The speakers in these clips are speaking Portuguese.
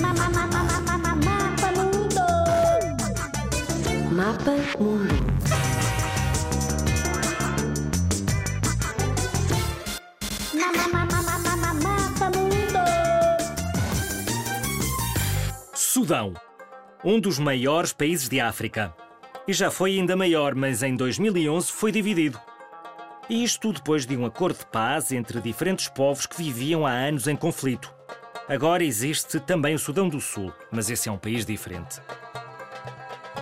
Mapa Mundo. Mapa Mundo. Mapa. Sudão, um dos maiores países de África. E já foi ainda maior, mas em 2011 foi dividido. E isto depois de um acordo de paz entre diferentes povos que viviam há anos em conflito. Agora existe também o Sudão do Sul, mas esse é um país diferente.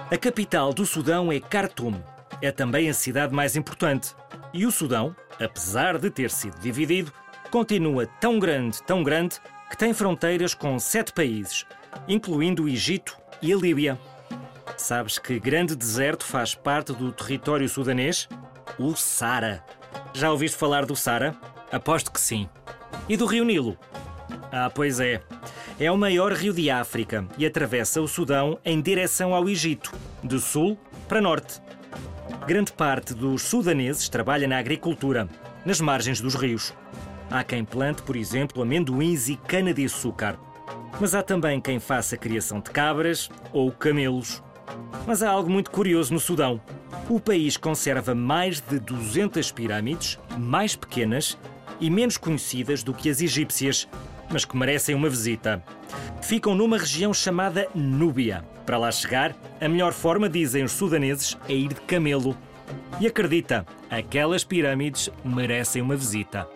A capital do Sudão é Khartoum. É também a cidade mais importante. E o Sudão, apesar de ter sido dividido, continua tão grande, tão grande, que tem fronteiras com sete países, incluindo o Egito e a Líbia. Sabes que grande deserto faz parte do território sudanês? O Sara. Já ouviste falar do Sara? Aposto que sim. E do Rio Nilo? Ah, pois é. É o maior rio de África e atravessa o Sudão em direção ao Egito, de sul para norte. Grande parte dos sudaneses trabalha na agricultura, nas margens dos rios. Há quem plante, por exemplo, amendoins e cana-de-açúcar. Mas há também quem faça a criação de cabras ou camelos. Mas há algo muito curioso no Sudão. O país conserva mais de 200 pirâmides, mais pequenas e menos conhecidas do que as egípcias, mas que merecem uma visita. Ficam numa região chamada Núbia. Para lá chegar, a melhor forma, dizem os sudaneses, é ir de camelo. E acredita, aquelas pirâmides merecem uma visita.